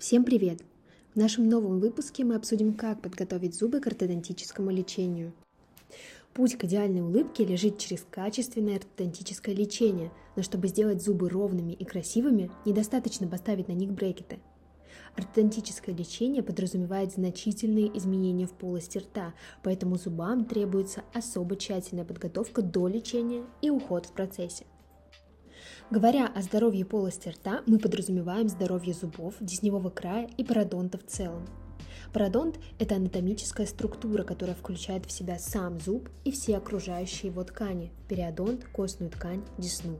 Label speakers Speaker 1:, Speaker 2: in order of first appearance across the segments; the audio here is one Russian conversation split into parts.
Speaker 1: Всем привет! В нашем новом выпуске мы обсудим, как подготовить зубы к ортодонтическому лечению. Путь к идеальной улыбке лежит через качественное ортодонтическое лечение, но чтобы сделать зубы ровными и красивыми, недостаточно поставить на них брекеты. Ортодонтическое лечение подразумевает значительные изменения в полости рта, поэтому зубам требуется особо тщательная подготовка до лечения и уход в процессе. Говоря о здоровье полости рта, мы подразумеваем здоровье зубов, десневого края и пародонта в целом. Пародонт – это анатомическая структура, которая включает в себя сам зуб и все окружающие его ткани – периодонт, костную ткань, десну.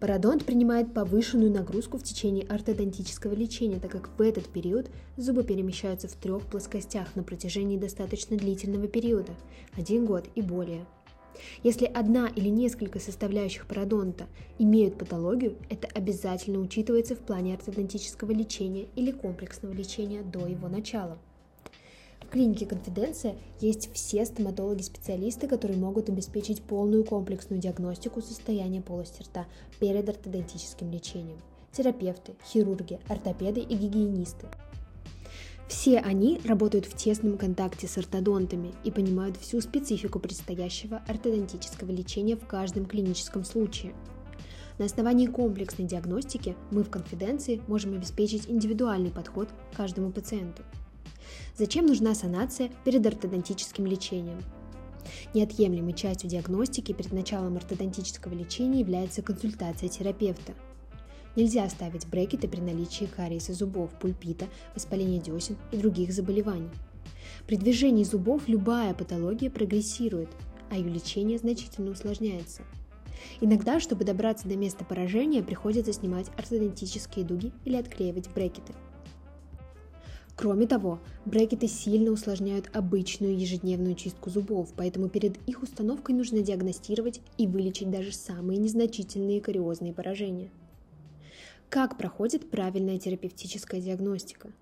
Speaker 1: Пародонт принимает повышенную нагрузку в течение ортодонтического лечения, так как в этот период зубы перемещаются в трех плоскостях на протяжении достаточно длительного периода – один год и более – если одна или несколько составляющих пародонта имеют патологию, это обязательно учитывается в плане ортодонтического лечения или комплексного лечения до его начала. В клинике «Конфиденция» есть все стоматологи-специалисты, которые могут обеспечить полную комплексную диагностику состояния полости рта перед ортодонтическим лечением. Терапевты, хирурги, ортопеды и гигиенисты – все они работают в тесном контакте с ортодонтами и понимают всю специфику предстоящего ортодонтического лечения в каждом клиническом случае. На основании комплексной диагностики мы в конфиденции можем обеспечить индивидуальный подход к каждому пациенту. Зачем нужна санация перед ортодонтическим лечением? Неотъемлемой частью диагностики перед началом ортодонтического лечения является консультация терапевта – Нельзя ставить брекеты при наличии кариеса зубов, пульпита, воспаления десен и других заболеваний. При движении зубов любая патология прогрессирует, а ее лечение значительно усложняется. Иногда, чтобы добраться до места поражения, приходится снимать ортодонтические дуги или отклеивать брекеты. Кроме того, брекеты сильно усложняют обычную ежедневную чистку зубов, поэтому перед их установкой нужно диагностировать и вылечить даже самые незначительные кариозные поражения – как проходит правильная терапевтическая диагностика?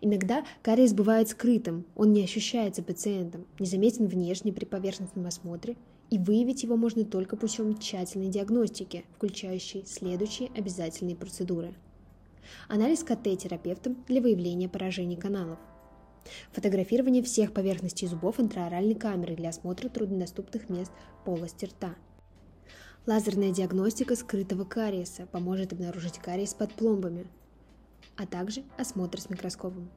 Speaker 1: Иногда кариес бывает скрытым, он не ощущается пациентом, незаметен внешне при поверхностном осмотре, и выявить его можно только путем тщательной диагностики, включающей следующие обязательные процедуры. Анализ КТ терапевтом для выявления поражений каналов. Фотографирование всех поверхностей зубов интраоральной камерой для осмотра труднодоступных мест полости рта – Лазерная диагностика скрытого кариеса поможет обнаружить кариес под пломбами, а также осмотр с микроскопом.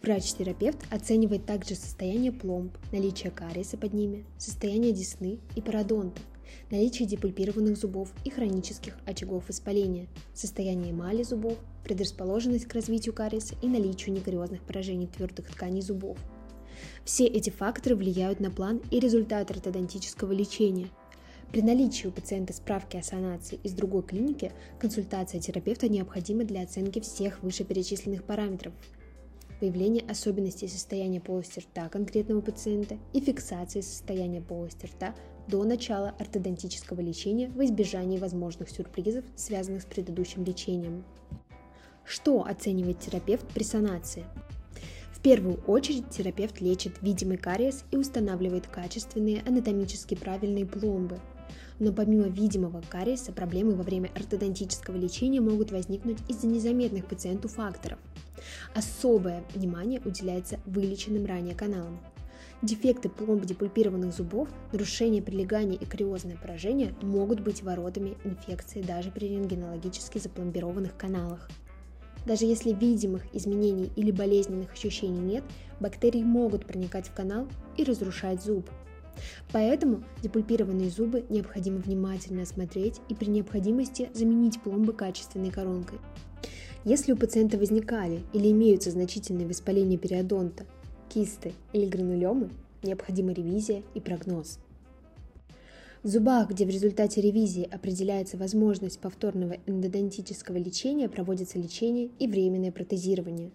Speaker 1: Врач-терапевт оценивает также состояние пломб, наличие кариеса под ними, состояние десны и пародонта, наличие депульпированных зубов и хронических очагов воспаления, состояние эмали зубов, предрасположенность к развитию кариеса и наличию некариозных поражений твердых тканей зубов. Все эти факторы влияют на план и результат ортодонтического лечения – при наличии у пациента справки о санации из другой клиники, консультация терапевта необходима для оценки всех вышеперечисленных параметров, выявления особенностей состояния полости рта конкретного пациента и фиксации состояния полости рта до начала ортодонтического лечения в избежании возможных сюрпризов, связанных с предыдущим лечением. Что оценивает терапевт при санации? В первую очередь терапевт лечит видимый кариес и устанавливает качественные анатомически правильные пломбы – но помимо видимого кариеса, проблемы во время ортодонтического лечения могут возникнуть из-за незаметных пациенту факторов. Особое внимание уделяется вылеченным ранее каналам. Дефекты пломб депульпированных зубов, нарушение прилегания и кариозное поражение могут быть воротами инфекции даже при рентгенологически запломбированных каналах. Даже если видимых изменений или болезненных ощущений нет, бактерии могут проникать в канал и разрушать зуб – Поэтому депульпированные зубы необходимо внимательно осмотреть и при необходимости заменить пломбы качественной коронкой. Если у пациента возникали или имеются значительные воспаления периодонта, кисты или гранулемы, необходима ревизия и прогноз. В зубах, где в результате ревизии определяется возможность повторного эндодонтического лечения, проводится лечение и временное протезирование.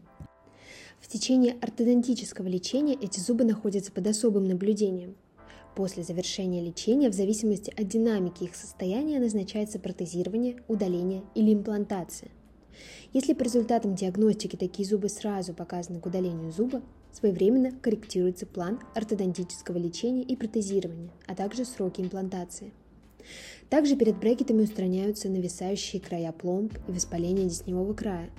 Speaker 1: В течение ортодонтического лечения эти зубы находятся под особым наблюдением – После завершения лечения, в зависимости от динамики их состояния, назначается протезирование, удаление или имплантация. Если по результатам диагностики такие зубы сразу показаны к удалению зуба, своевременно корректируется план ортодонтического лечения и протезирования, а также сроки имплантации. Также перед брекетами устраняются нависающие края пломб и воспаление десневого края.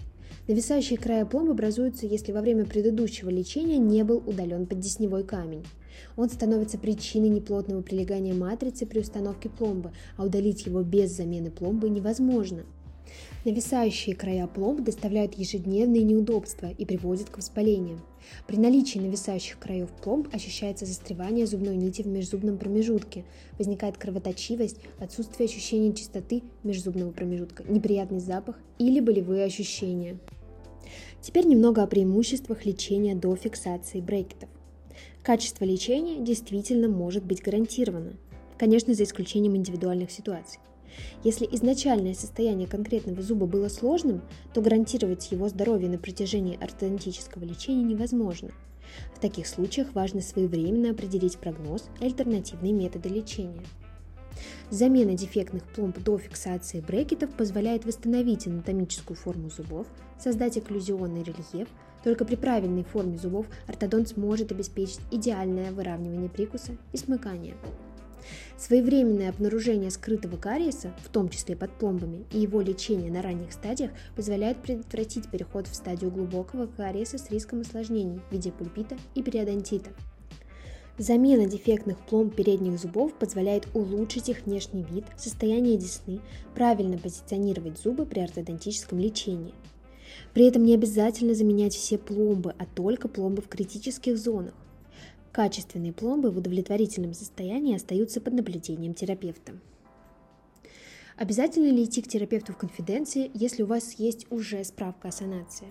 Speaker 1: Нависающие края пломб образуются, если во время предыдущего лечения не был удален поддесневой камень. Он становится причиной неплотного прилегания матрицы при установке пломбы, а удалить его без замены пломбы невозможно. Нависающие края пломб доставляют ежедневные неудобства и приводят к воспалениям. При наличии нависающих краев пломб ощущается застревание зубной нити в межзубном промежутке, возникает кровоточивость, отсутствие ощущения чистоты межзубного промежутка, неприятный запах или болевые ощущения. Теперь немного о преимуществах лечения до фиксации брекетов. Качество лечения действительно может быть гарантировано, конечно, за исключением индивидуальных ситуаций. Если изначальное состояние конкретного зуба было сложным, то гарантировать его здоровье на протяжении ортодонтического лечения невозможно. В таких случаях важно своевременно определить прогноз и альтернативные методы лечения. Замена дефектных пломб до фиксации брекетов позволяет восстановить анатомическую форму зубов, создать окклюзионный рельеф, только при правильной форме зубов ортодонт сможет обеспечить идеальное выравнивание прикуса и смыкания. Своевременное обнаружение скрытого кариеса, в том числе под пломбами, и его лечение на ранних стадиях позволяет предотвратить переход в стадию глубокого кариеса с риском осложнений в виде пульпита и периодонтита. Замена дефектных пломб передних зубов позволяет улучшить их внешний вид, состояние десны, правильно позиционировать зубы при ортодонтическом лечении. При этом не обязательно заменять все пломбы, а только пломбы в критических зонах. Качественные пломбы в удовлетворительном состоянии остаются под наблюдением терапевта. Обязательно ли идти к терапевту в конфиденции, если у вас есть уже справка о санации?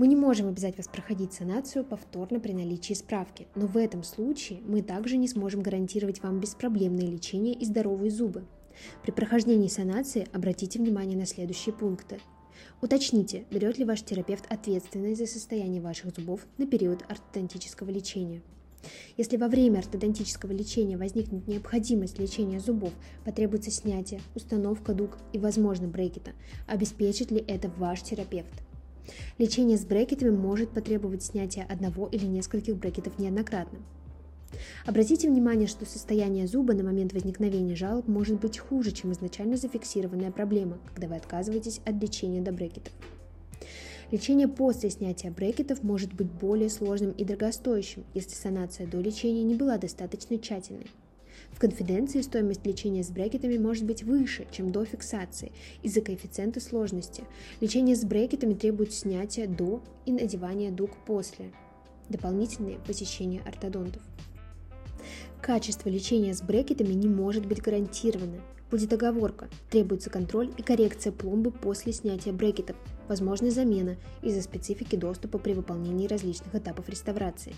Speaker 1: Мы не можем обязать вас проходить санацию повторно при наличии справки, но в этом случае мы также не сможем гарантировать вам беспроблемное лечение и здоровые зубы. При прохождении санации обратите внимание на следующие пункты. Уточните, берет ли ваш терапевт ответственность за состояние ваших зубов на период ортодонтического лечения. Если во время ортодонтического лечения возникнет необходимость лечения зубов, потребуется снятие, установка дуг и, возможно, брекета, обеспечит ли это ваш терапевт. Лечение с брекетами может потребовать снятия одного или нескольких брекетов неоднократно. Обратите внимание, что состояние зуба на момент возникновения жалоб может быть хуже, чем изначально зафиксированная проблема, когда вы отказываетесь от лечения до брекетов. Лечение после снятия брекетов может быть более сложным и дорогостоящим, если санация до лечения не была достаточно тщательной. В конфиденции стоимость лечения с брекетами может быть выше, чем до фиксации, из-за коэффициента сложности. Лечение с брекетами требует снятия до и надевания дуг после. Дополнительные посещения ортодонтов. Качество лечения с брекетами не может быть гарантировано. Будет оговорка, требуется контроль и коррекция пломбы после снятия брекетов, возможная замена из-за специфики доступа при выполнении различных этапов реставрации.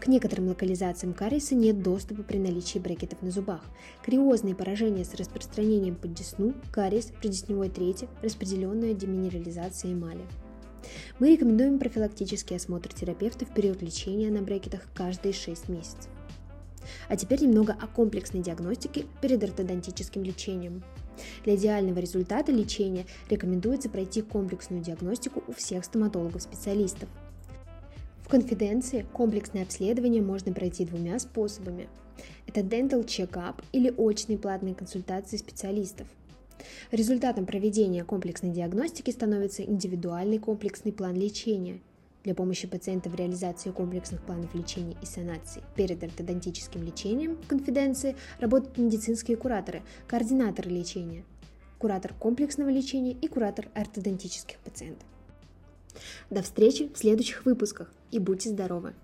Speaker 1: К некоторым локализациям кариеса нет доступа при наличии брекетов на зубах. Криозные поражения с распространением под десну, кариес, предесневой трети, распределенная деминерализация эмали. Мы рекомендуем профилактический осмотр терапевта в период лечения на брекетах каждые 6 месяцев. А теперь немного о комплексной диагностике перед ортодонтическим лечением. Для идеального результата лечения рекомендуется пройти комплексную диагностику у всех стоматологов-специалистов. В конфиденции комплексное обследование можно пройти двумя способами. Это dental check-up или очные платные консультации специалистов. Результатом проведения комплексной диагностики становится индивидуальный комплексный план лечения – для помощи пациента в реализации комплексных планов лечения и санации перед ортодонтическим лечением в конфиденции работают медицинские кураторы, координаторы лечения, куратор комплексного лечения и куратор ортодонтических пациентов. До встречи в следующих выпусках и будьте здоровы!